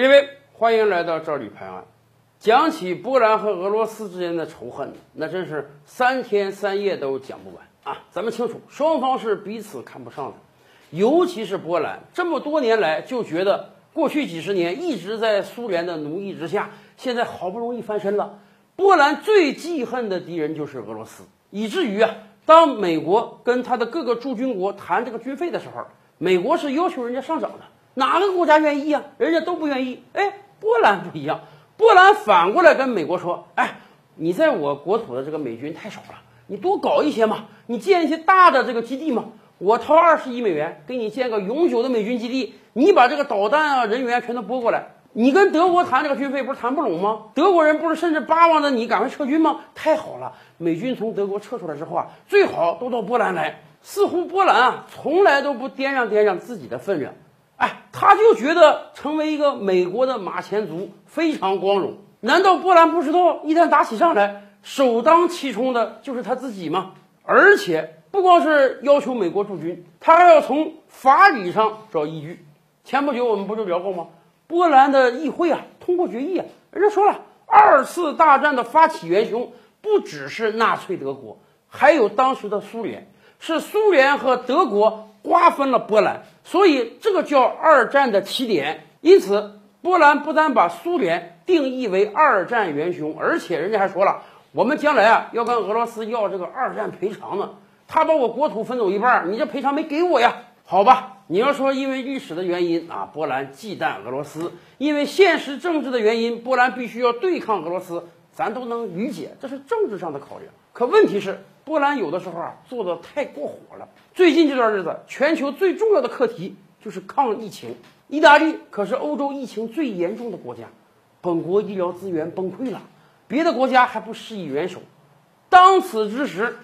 列位，欢迎来到赵吕拍案。讲起波兰和俄罗斯之间的仇恨，那真是三天三夜都讲不完啊！咱们清楚，双方是彼此看不上的，尤其是波兰，这么多年来就觉得过去几十年一直在苏联的奴役之下，现在好不容易翻身了。波兰最记恨的敌人就是俄罗斯，以至于啊，当美国跟他的各个驻军国谈这个军费的时候，美国是要求人家上涨的。哪个国家愿意啊？人家都不愿意。哎，波兰不一样，波兰反过来跟美国说：“哎，你在我国土的这个美军太少了，你多搞一些嘛，你建一些大的这个基地嘛。我掏二十亿美元给你建个永久的美军基地，你把这个导弹啊、人员全都拨过来。你跟德国谈这个军费不是谈不拢吗？德国人不是甚至巴望着你赶快撤军吗？太好了，美军从德国撤出来之后啊，最好都到波兰来。似乎波兰啊，从来都不掂量掂量自己的分量。”他就觉得成为一个美国的马前卒非常光荣。难道波兰不知道，一旦打起仗来，首当其冲的就是他自己吗？而且不光是要求美国驻军，他还要从法理上找依据。前不久我们不就聊过吗？波兰的议会啊通过决议啊，人家说了，二次大战的发起元凶不只是纳粹德国，还有当时的苏联，是苏联和德国。瓜分了波兰，所以这个叫二战的起点。因此，波兰不但把苏联定义为二战元凶，而且人家还说了，我们将来啊要跟俄罗斯要这个二战赔偿呢。他把我国土分走一半，你这赔偿没给我呀？好吧，你要说因为历史的原因啊，波兰忌惮俄罗斯；因为现实政治的原因，波兰必须要对抗俄罗斯，咱都能理解，这是政治上的考量。可问题是。波兰有的时候啊做的太过火了。最近这段日子，全球最重要的课题就是抗疫情。意大利可是欧洲疫情最严重的国家，本国医疗资源崩溃了，别的国家还不施以援手。当此之时，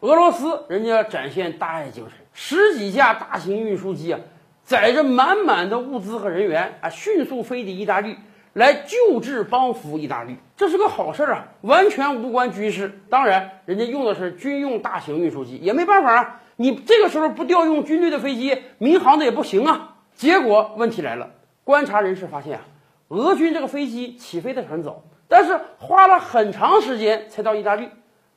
俄罗斯人家展现大爱精神，十几架大型运输机啊，载着满满的物资和人员啊，迅速飞抵意大利。来救治帮扶意大利，这是个好事儿啊，完全无关军事。当然，人家用的是军用大型运输机，也没办法啊。你这个时候不调用军队的飞机，民航的也不行啊。结果问题来了，观察人士发现啊，俄军这个飞机起飞的很早，但是花了很长时间才到意大利，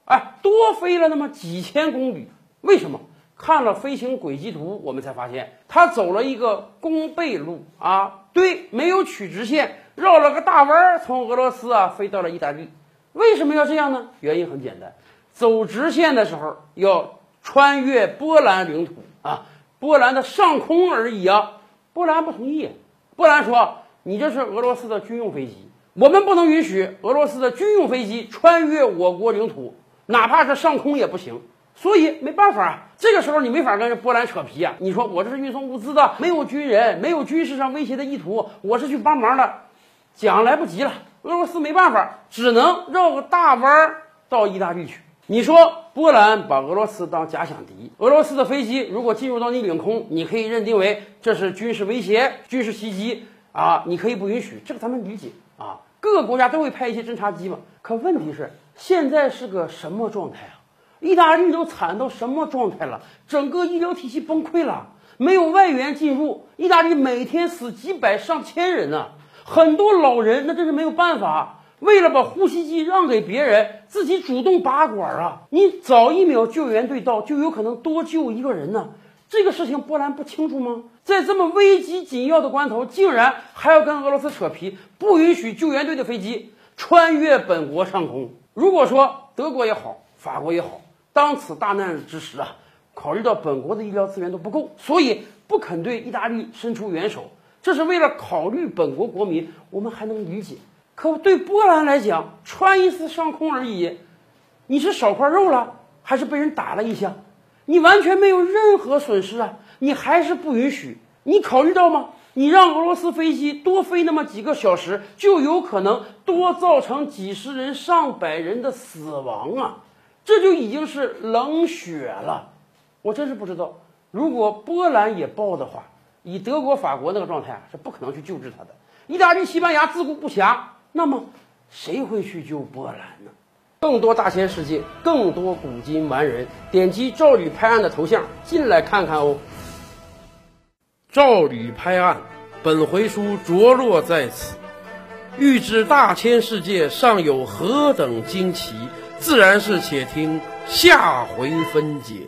哎，多飞了那么几千公里。为什么？看了飞行轨迹图，我们才发现他走了一个弓背路啊，对，没有取直线。绕了个大弯儿，从俄罗斯啊飞到了意大利。为什么要这样呢？原因很简单，走直线的时候要穿越波兰领土啊，波兰的上空而已啊。波兰不同意，波兰说：“你这是俄罗斯的军用飞机，我们不能允许俄罗斯的军用飞机穿越我国领土，哪怕是上空也不行。”所以没办法啊，这个时候你没法跟波兰扯皮啊。你说我这是运送物资的，没有军人，没有军事上威胁的意图，我是去帮忙的。讲来不及了，俄罗斯没办法，只能绕个大弯儿到意大利去。你说波兰把俄罗斯当假想敌，俄罗斯的飞机如果进入到你领空，你可以认定为这是军事威胁、军事袭击啊，你可以不允许，这个咱们理解啊。各个国家都会派一些侦察机嘛。可问题是现在是个什么状态啊？意大利都惨到什么状态了？整个医疗体系崩溃了，没有外援进入，意大利每天死几百上千人呢。很多老人那真是没有办法，为了把呼吸机让给别人，自己主动拔管啊！你早一秒救援队到，就有可能多救一个人呢。这个事情波兰不清楚吗？在这么危急紧要的关头，竟然还要跟俄罗斯扯皮，不允许救援队的飞机穿越本国上空。如果说德国也好，法国也好，当此大难之时啊，考虑到本国的医疗资源都不够，所以不肯对意大利伸出援手。这是为了考虑本国国民，我们还能理解。可对波兰来讲，穿一次上空而已，你是少块肉了，还是被人打了一下？你完全没有任何损失啊！你还是不允许？你考虑到吗？你让俄罗斯飞机多飞那么几个小时，就有可能多造成几十人、上百人的死亡啊！这就已经是冷血了。我真是不知道，如果波兰也爆的话。以德国、法国那个状态，是不可能去救治他的。意大利、西班牙自顾不暇，那么谁会去救波兰呢？更多大千世界，更多古今完人，点击赵吕拍案的头像进来看看哦。赵吕拍案，本回书着落在此。欲知大千世界尚有何等惊奇，自然是且听下回分解。